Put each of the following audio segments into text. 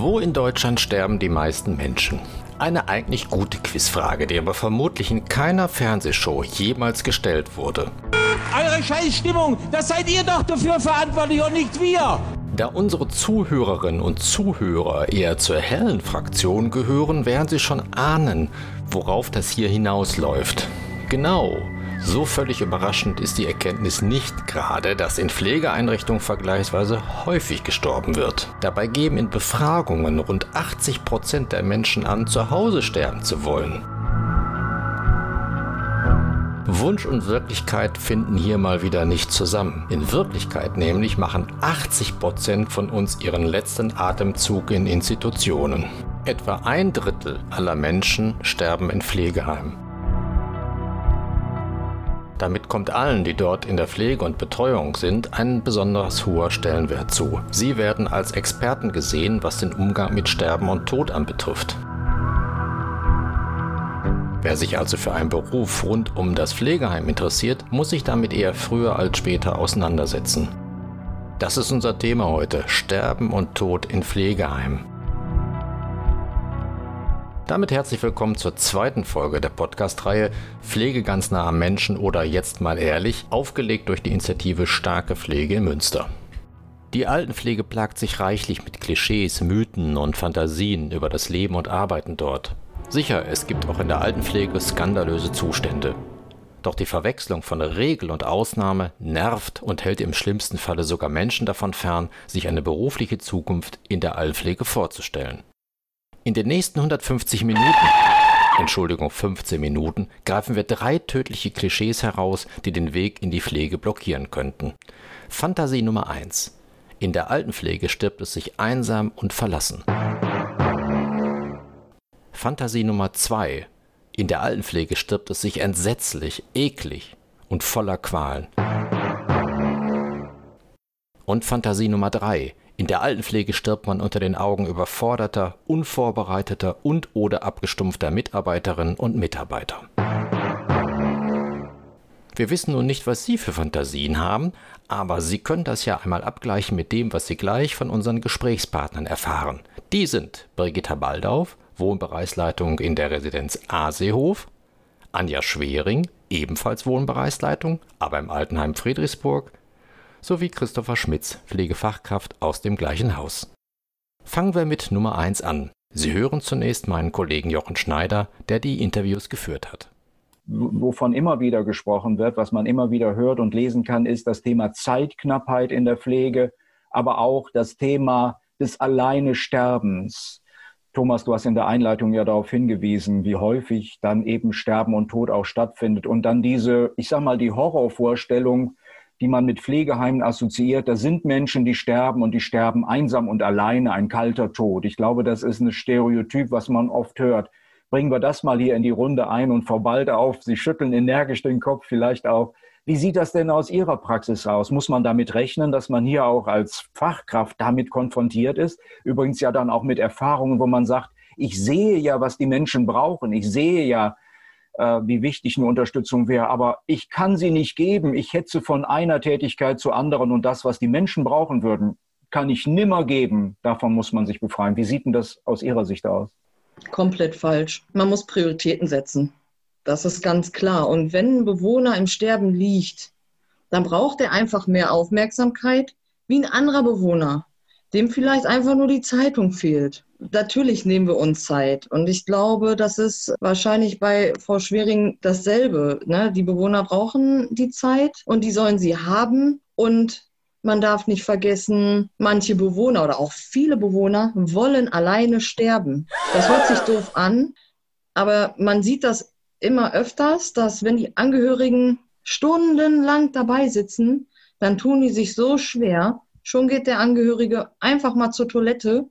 Wo in Deutschland sterben die meisten Menschen? Eine eigentlich gute Quizfrage, die aber vermutlich in keiner Fernsehshow jemals gestellt wurde. Eure Scheißstimmung, das seid ihr doch dafür verantwortlich und nicht wir. Da unsere Zuhörerinnen und Zuhörer eher zur hellen Fraktion gehören, werden sie schon ahnen, worauf das hier hinausläuft. Genau, so völlig überraschend ist die Erkenntnis nicht gerade, dass in Pflegeeinrichtungen vergleichsweise häufig gestorben wird. Dabei geben in Befragungen rund 80 Prozent der Menschen an, zu Hause sterben zu wollen. Wunsch und Wirklichkeit finden hier mal wieder nicht zusammen. In Wirklichkeit nämlich machen 80 Prozent von uns ihren letzten Atemzug in Institutionen. Etwa ein Drittel aller Menschen sterben in Pflegeheimen. Damit kommt allen, die dort in der Pflege und Betreuung sind, ein besonders hoher Stellenwert zu. Sie werden als Experten gesehen, was den Umgang mit Sterben und Tod anbetrifft. Wer sich also für einen Beruf rund um das Pflegeheim interessiert, muss sich damit eher früher als später auseinandersetzen. Das ist unser Thema heute, Sterben und Tod in Pflegeheimen. Damit herzlich willkommen zur zweiten Folge der Podcast-Reihe Pflege ganz nah am Menschen oder jetzt mal ehrlich, aufgelegt durch die Initiative Starke Pflege in Münster. Die Altenpflege plagt sich reichlich mit Klischees, Mythen und Fantasien über das Leben und Arbeiten dort. Sicher, es gibt auch in der Altenpflege skandalöse Zustände. Doch die Verwechslung von Regel und Ausnahme nervt und hält im schlimmsten Falle sogar Menschen davon fern, sich eine berufliche Zukunft in der Altenpflege vorzustellen. In den nächsten 150 Minuten, Entschuldigung, 15 Minuten, greifen wir drei tödliche Klischees heraus, die den Weg in die Pflege blockieren könnten. Fantasie Nummer 1. In der Altenpflege stirbt es sich einsam und verlassen. Fantasie Nummer 2. In der Altenpflege stirbt es sich entsetzlich, eklig und voller Qualen. Und Fantasie Nummer 3. In der Altenpflege stirbt man unter den Augen überforderter, unvorbereiteter und oder abgestumpfter Mitarbeiterinnen und Mitarbeiter. Wir wissen nun nicht, was Sie für Fantasien haben, aber Sie können das ja einmal abgleichen mit dem, was Sie gleich von unseren Gesprächspartnern erfahren. Die sind Brigitta Baldauf, Wohnbereichsleitung in der Residenz Asehof, Anja Schwering, ebenfalls Wohnbereichsleitung, aber im Altenheim Friedrichsburg, sowie Christopher Schmitz, Pflegefachkraft aus dem gleichen Haus. Fangen wir mit Nummer 1 an. Sie hören zunächst meinen Kollegen Jochen Schneider, der die Interviews geführt hat. Wovon immer wieder gesprochen wird, was man immer wieder hört und lesen kann, ist das Thema Zeitknappheit in der Pflege, aber auch das Thema des Alleine Sterbens. Thomas, du hast in der Einleitung ja darauf hingewiesen, wie häufig dann eben Sterben und Tod auch stattfindet. Und dann diese, ich sag mal, die Horrorvorstellung, die man mit Pflegeheimen assoziiert. Da sind Menschen, die sterben und die sterben einsam und alleine, ein kalter Tod. Ich glaube, das ist ein Stereotyp, was man oft hört. Bringen wir das mal hier in die Runde ein und Frau Balde auf. Sie schütteln energisch den Kopf vielleicht auch. Wie sieht das denn aus Ihrer Praxis aus? Muss man damit rechnen, dass man hier auch als Fachkraft damit konfrontiert ist? Übrigens ja dann auch mit Erfahrungen, wo man sagt, ich sehe ja, was die Menschen brauchen. Ich sehe ja, wie wichtig eine Unterstützung wäre. Aber ich kann sie nicht geben. Ich hetze von einer Tätigkeit zur anderen und das, was die Menschen brauchen würden, kann ich nimmer geben. Davon muss man sich befreien. Wie sieht denn das aus Ihrer Sicht aus? Komplett falsch. Man muss Prioritäten setzen. Das ist ganz klar. Und wenn ein Bewohner im Sterben liegt, dann braucht er einfach mehr Aufmerksamkeit wie ein anderer Bewohner, dem vielleicht einfach nur die Zeitung fehlt. Natürlich nehmen wir uns Zeit. Und ich glaube, das ist wahrscheinlich bei Frau Schwering dasselbe. Ne? Die Bewohner brauchen die Zeit und die sollen sie haben. Und man darf nicht vergessen, manche Bewohner oder auch viele Bewohner wollen alleine sterben. Das hört sich doof an, aber man sieht das immer öfters, dass wenn die Angehörigen stundenlang dabei sitzen, dann tun die sich so schwer. Schon geht der Angehörige einfach mal zur Toilette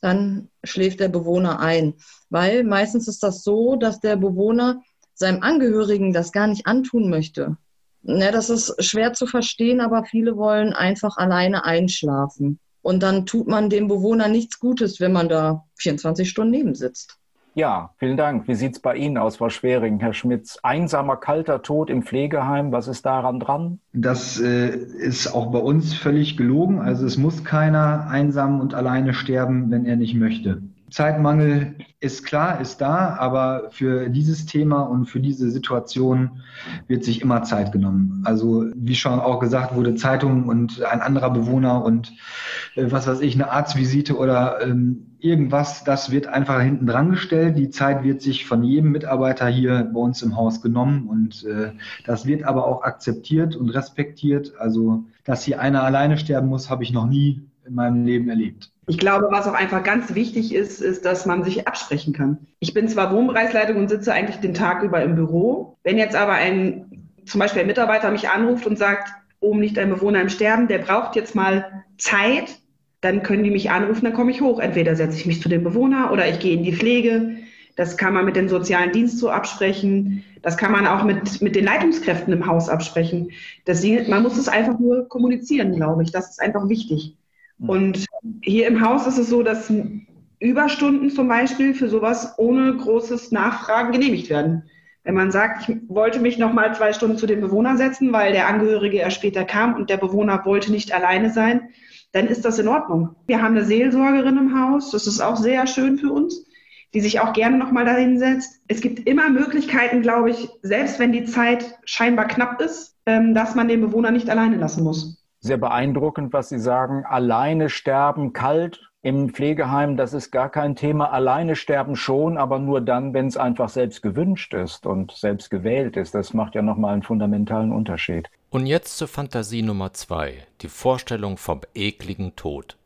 dann schläft der Bewohner ein. Weil meistens ist das so, dass der Bewohner seinem Angehörigen das gar nicht antun möchte. Ja, das ist schwer zu verstehen, aber viele wollen einfach alleine einschlafen. Und dann tut man dem Bewohner nichts Gutes, wenn man da 24 Stunden neben sitzt. Ja, vielen Dank. Wie sieht es bei Ihnen aus, Frau Schwering, Herr Schmitz? Einsamer, kalter Tod im Pflegeheim, was ist daran dran? Das äh, ist auch bei uns völlig gelogen. Also es muss keiner einsam und alleine sterben, wenn er nicht möchte. Zeitmangel ist klar, ist da, aber für dieses Thema und für diese Situation wird sich immer Zeit genommen. Also wie schon auch gesagt wurde, Zeitung und ein anderer Bewohner und äh, was weiß ich, eine Arztvisite oder ähm, irgendwas, das wird einfach hinten dran gestellt. Die Zeit wird sich von jedem Mitarbeiter hier bei uns im Haus genommen und äh, das wird aber auch akzeptiert und respektiert. Also dass hier einer alleine sterben muss, habe ich noch nie in meinem Leben erlebt. Ich glaube, was auch einfach ganz wichtig ist, ist, dass man sich absprechen kann. Ich bin zwar Wohnbereichsleitung und sitze eigentlich den Tag über im Büro. Wenn jetzt aber ein, zum Beispiel ein Mitarbeiter mich anruft und sagt, oben liegt ein Bewohner im Sterben, der braucht jetzt mal Zeit, dann können die mich anrufen, dann komme ich hoch. Entweder setze ich mich zu dem Bewohner oder ich gehe in die Pflege. Das kann man mit dem sozialen Dienst so absprechen. Das kann man auch mit, mit den Leitungskräften im Haus absprechen. Das, man muss es einfach nur kommunizieren, glaube ich. Das ist einfach wichtig. Mhm. Und hier im Haus ist es so, dass Überstunden zum Beispiel für sowas ohne großes Nachfragen genehmigt werden. Wenn man sagt, ich wollte mich noch mal zwei Stunden zu dem Bewohner setzen, weil der Angehörige erst später kam und der Bewohner wollte nicht alleine sein, dann ist das in Ordnung. Wir haben eine Seelsorgerin im Haus, das ist auch sehr schön für uns, die sich auch gerne noch mal dahin setzt. Es gibt immer Möglichkeiten, glaube ich, selbst wenn die Zeit scheinbar knapp ist, ähm, dass man den Bewohner nicht alleine lassen muss sehr beeindruckend, was Sie sagen. Alleine sterben, kalt im Pflegeheim, das ist gar kein Thema. Alleine sterben schon, aber nur dann, wenn es einfach selbst gewünscht ist und selbst gewählt ist. Das macht ja nochmal einen fundamentalen Unterschied. Und jetzt zur Fantasie Nummer zwei, die Vorstellung vom ekligen Tod.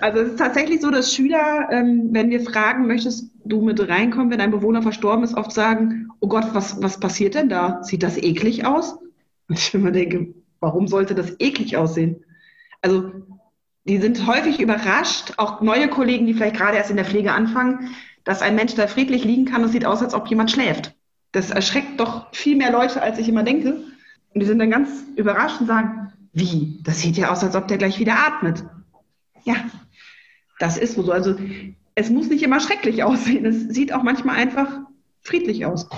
Also es ist tatsächlich so, dass Schüler, ähm, wenn wir fragen, möchtest du mit reinkommen, wenn ein Bewohner verstorben ist, oft sagen, oh Gott, was, was passiert denn da? Sieht das eklig aus? Und ich immer denke, Warum sollte das eklig aussehen? Also die sind häufig überrascht, auch neue Kollegen, die vielleicht gerade erst in der Pflege anfangen, dass ein Mensch da friedlich liegen kann und sieht aus, als ob jemand schläft. Das erschreckt doch viel mehr Leute, als ich immer denke. Und die sind dann ganz überrascht und sagen, wie? Das sieht ja aus, als ob der gleich wieder atmet. Ja, das ist so. Also es muss nicht immer schrecklich aussehen. Es sieht auch manchmal einfach friedlich aus.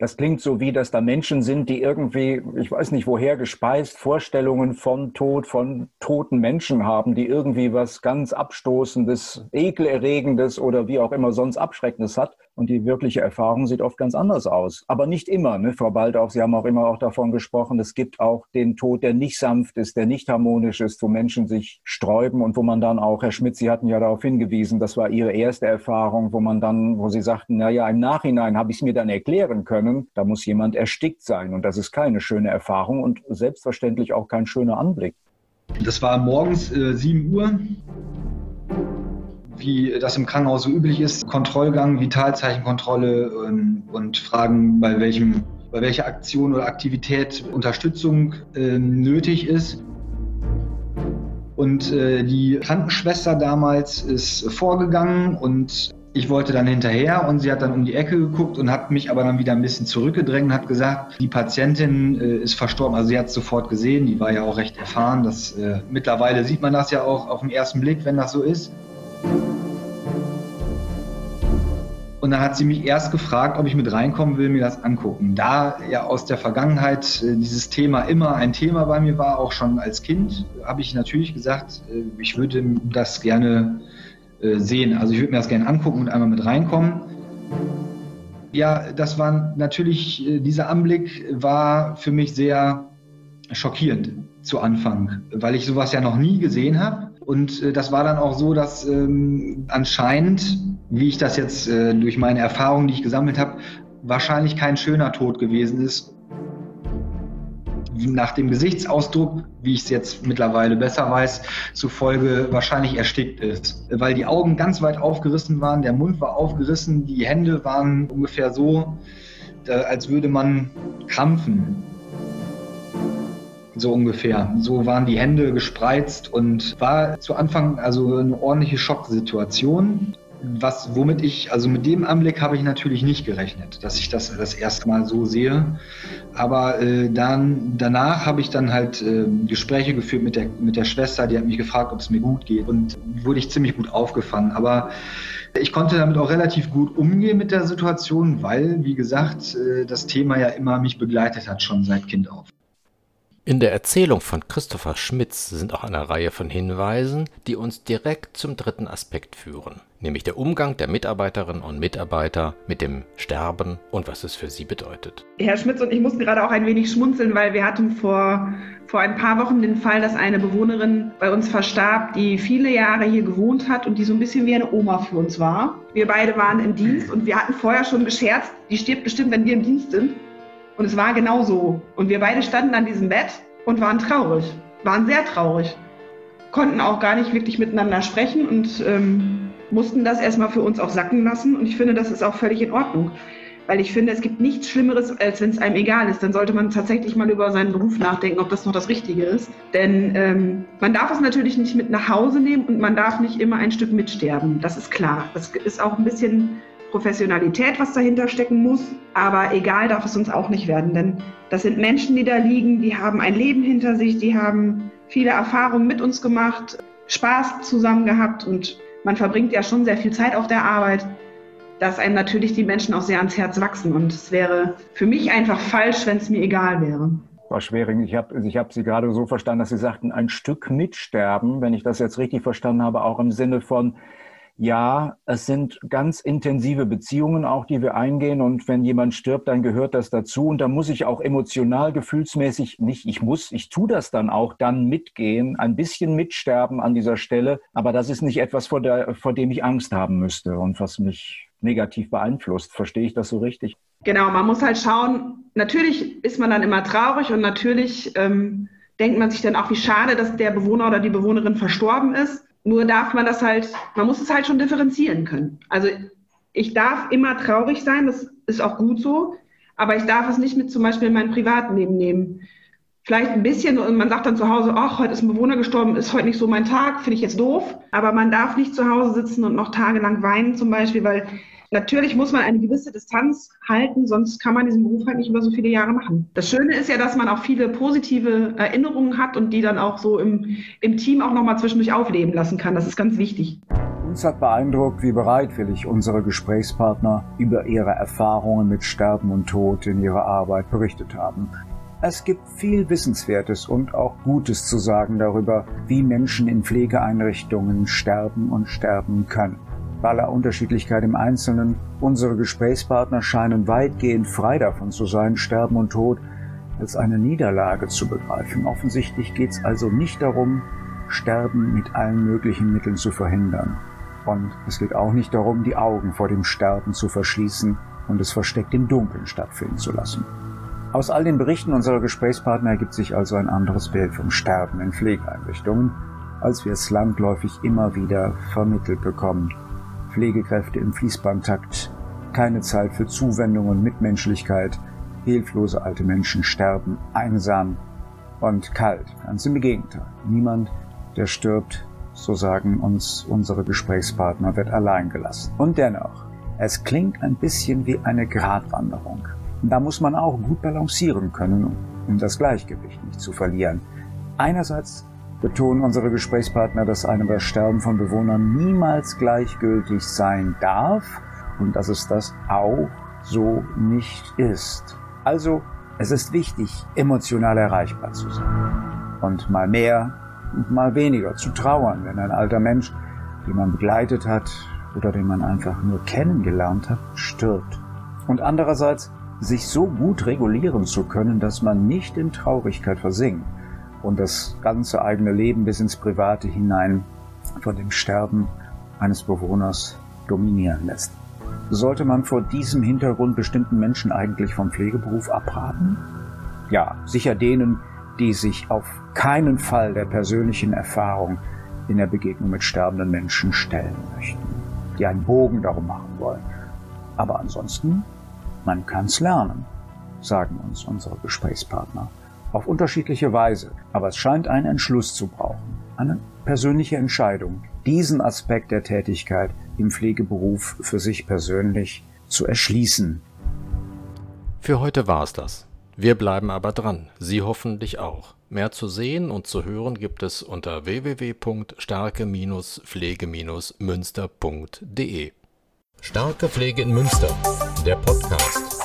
Das klingt so wie, dass da Menschen sind, die irgendwie, ich weiß nicht woher gespeist, Vorstellungen von Tod, von toten Menschen haben, die irgendwie was ganz Abstoßendes, Ekelerregendes oder wie auch immer sonst Abschreckendes hat. Und die wirkliche Erfahrung sieht oft ganz anders aus. Aber nicht immer, ne? Frau Baldauf, Sie haben auch immer auch davon gesprochen, es gibt auch den Tod, der nicht sanft ist, der nicht harmonisch ist, wo Menschen sich sträuben und wo man dann auch, Herr Schmidt, Sie hatten ja darauf hingewiesen, das war Ihre erste Erfahrung, wo man dann, wo Sie sagten, na ja, im Nachhinein habe ich es mir dann erklären können, da muss jemand erstickt sein. Und das ist keine schöne Erfahrung und selbstverständlich auch kein schöner Anblick. Das war morgens äh, 7 Uhr wie das im Krankenhaus so üblich ist, Kontrollgang, Vitalzeichenkontrolle und, ähm, und Fragen, bei welchem bei welcher Aktion oder Aktivität Unterstützung äh, nötig ist. Und äh, die Krankenschwester damals ist vorgegangen und ich wollte dann hinterher und sie hat dann um die Ecke geguckt und hat mich aber dann wieder ein bisschen zurückgedrängt und hat gesagt, die Patientin äh, ist verstorben. Also sie hat es sofort gesehen, die war ja auch recht erfahren. Das, äh, mittlerweile sieht man das ja auch auf den ersten Blick, wenn das so ist. Und dann hat sie mich erst gefragt, ob ich mit reinkommen will, mir das angucken. Da ja aus der Vergangenheit äh, dieses Thema immer ein Thema bei mir war, auch schon als Kind, habe ich natürlich gesagt, äh, ich würde das gerne äh, sehen. Also ich würde mir das gerne angucken und einmal mit reinkommen. Ja, das war natürlich, dieser Anblick war für mich sehr schockierend zu Anfang, weil ich sowas ja noch nie gesehen habe und das war dann auch so, dass ähm, anscheinend, wie ich das jetzt äh, durch meine Erfahrungen, die ich gesammelt habe, wahrscheinlich kein schöner Tod gewesen ist. Nach dem Gesichtsausdruck, wie ich es jetzt mittlerweile besser weiß, zufolge wahrscheinlich erstickt ist. Weil die Augen ganz weit aufgerissen waren, der Mund war aufgerissen, die Hände waren ungefähr so, als würde man krampfen so ungefähr. So waren die Hände gespreizt und war zu Anfang also eine ordentliche Schocksituation. Was, womit ich, also mit dem Anblick habe ich natürlich nicht gerechnet, dass ich das das erste Mal so sehe. Aber äh, dann, danach habe ich dann halt äh, Gespräche geführt mit der, mit der Schwester, die hat mich gefragt, ob es mir gut geht und wurde ich ziemlich gut aufgefangen. Aber ich konnte damit auch relativ gut umgehen mit der Situation, weil, wie gesagt, äh, das Thema ja immer mich begleitet hat, schon seit Kind auf. In der Erzählung von Christopher Schmitz sind auch eine Reihe von Hinweisen, die uns direkt zum dritten Aspekt führen, nämlich der Umgang der Mitarbeiterinnen und Mitarbeiter mit dem Sterben und was es für sie bedeutet. Herr Schmitz und ich mussten gerade auch ein wenig schmunzeln, weil wir hatten vor, vor ein paar Wochen den Fall, dass eine Bewohnerin bei uns verstarb, die viele Jahre hier gewohnt hat und die so ein bisschen wie eine Oma für uns war. Wir beide waren im Dienst und wir hatten vorher schon gescherzt, die stirbt bestimmt, wenn wir im Dienst sind. Und es war genau so. Und wir beide standen an diesem Bett und waren traurig, waren sehr traurig, konnten auch gar nicht wirklich miteinander sprechen und ähm, mussten das erstmal für uns auch sacken lassen. Und ich finde, das ist auch völlig in Ordnung. Weil ich finde, es gibt nichts Schlimmeres, als wenn es einem egal ist. Dann sollte man tatsächlich mal über seinen Beruf nachdenken, ob das noch das Richtige ist. Denn ähm, man darf es natürlich nicht mit nach Hause nehmen und man darf nicht immer ein Stück mitsterben. Das ist klar. Das ist auch ein bisschen Professionalität, was dahinter stecken muss. Aber egal darf es uns auch nicht werden, denn das sind Menschen, die da liegen, die haben ein Leben hinter sich, die haben viele Erfahrungen mit uns gemacht, Spaß zusammen gehabt und man verbringt ja schon sehr viel Zeit auf der Arbeit, dass einem natürlich die Menschen auch sehr ans Herz wachsen. Und es wäre für mich einfach falsch, wenn es mir egal wäre. Frau Schwering, ich habe ich hab Sie gerade so verstanden, dass Sie sagten, ein Stück mitsterben, wenn ich das jetzt richtig verstanden habe, auch im Sinne von, ja, es sind ganz intensive Beziehungen auch, die wir eingehen. Und wenn jemand stirbt, dann gehört das dazu. Und da muss ich auch emotional, gefühlsmäßig nicht, ich muss, ich tue das dann auch, dann mitgehen, ein bisschen mitsterben an dieser Stelle. Aber das ist nicht etwas, vor, der, vor dem ich Angst haben müsste und was mich negativ beeinflusst. Verstehe ich das so richtig? Genau, man muss halt schauen, natürlich ist man dann immer traurig und natürlich ähm, denkt man sich dann auch, wie schade, dass der Bewohner oder die Bewohnerin verstorben ist. Nur darf man das halt, man muss es halt schon differenzieren können. Also ich darf immer traurig sein, das ist auch gut so, aber ich darf es nicht mit zum Beispiel in mein Privatleben nehmen. Vielleicht ein bisschen und man sagt dann zu Hause, ach, heute ist ein Bewohner gestorben, ist heute nicht so mein Tag, finde ich jetzt doof. Aber man darf nicht zu Hause sitzen und noch tagelang weinen zum Beispiel, weil Natürlich muss man eine gewisse Distanz halten, sonst kann man diesen Beruf halt nicht über so viele Jahre machen. Das Schöne ist ja, dass man auch viele positive Erinnerungen hat und die dann auch so im, im Team auch nochmal zwischendurch aufleben lassen kann. Das ist ganz wichtig. Uns hat beeindruckt, wie bereitwillig unsere Gesprächspartner über ihre Erfahrungen mit Sterben und Tod in ihrer Arbeit berichtet haben. Es gibt viel Wissenswertes und auch Gutes zu sagen darüber, wie Menschen in Pflegeeinrichtungen sterben und sterben können bei aller Unterschiedlichkeit im Einzelnen, unsere Gesprächspartner scheinen weitgehend frei davon zu sein, Sterben und Tod als eine Niederlage zu begreifen. Offensichtlich geht es also nicht darum, Sterben mit allen möglichen Mitteln zu verhindern. Und es geht auch nicht darum, die Augen vor dem Sterben zu verschließen und es versteckt im Dunkeln stattfinden zu lassen. Aus all den Berichten unserer Gesprächspartner ergibt sich also ein anderes Bild vom Sterben in Pflegeeinrichtungen, als wir es landläufig immer wieder vermittelt bekommen. Pflegekräfte im Fließbandtakt, keine Zeit für Zuwendung und Mitmenschlichkeit, hilflose alte Menschen sterben einsam und kalt. Ganz im Gegenteil. Niemand, der stirbt, so sagen uns unsere Gesprächspartner, wird allein gelassen. Und dennoch, es klingt ein bisschen wie eine Gratwanderung. Da muss man auch gut balancieren können, um das Gleichgewicht nicht zu verlieren. Einerseits betonen unsere Gesprächspartner, dass einem das Sterben von Bewohnern niemals gleichgültig sein darf und dass es das auch so nicht ist. Also, es ist wichtig, emotional erreichbar zu sein. Und mal mehr und mal weniger zu trauern, wenn ein alter Mensch, den man begleitet hat oder den man einfach nur kennengelernt hat, stirbt. Und andererseits, sich so gut regulieren zu können, dass man nicht in Traurigkeit versinkt und das ganze eigene Leben bis ins Private hinein von dem Sterben eines Bewohners dominieren lässt. Sollte man vor diesem Hintergrund bestimmten Menschen eigentlich vom Pflegeberuf abraten? Ja, sicher denen, die sich auf keinen Fall der persönlichen Erfahrung in der Begegnung mit sterbenden Menschen stellen möchten, die einen Bogen darum machen wollen. Aber ansonsten, man kann's lernen, sagen uns unsere Gesprächspartner auf unterschiedliche Weise. Aber es scheint einen Entschluss zu brauchen, eine persönliche Entscheidung, diesen Aspekt der Tätigkeit im Pflegeberuf für sich persönlich zu erschließen. Für heute war es das. Wir bleiben aber dran, Sie hoffentlich auch. Mehr zu sehen und zu hören gibt es unter www.starke-pflege-münster.de. Starke Pflege in Münster, der Podcast.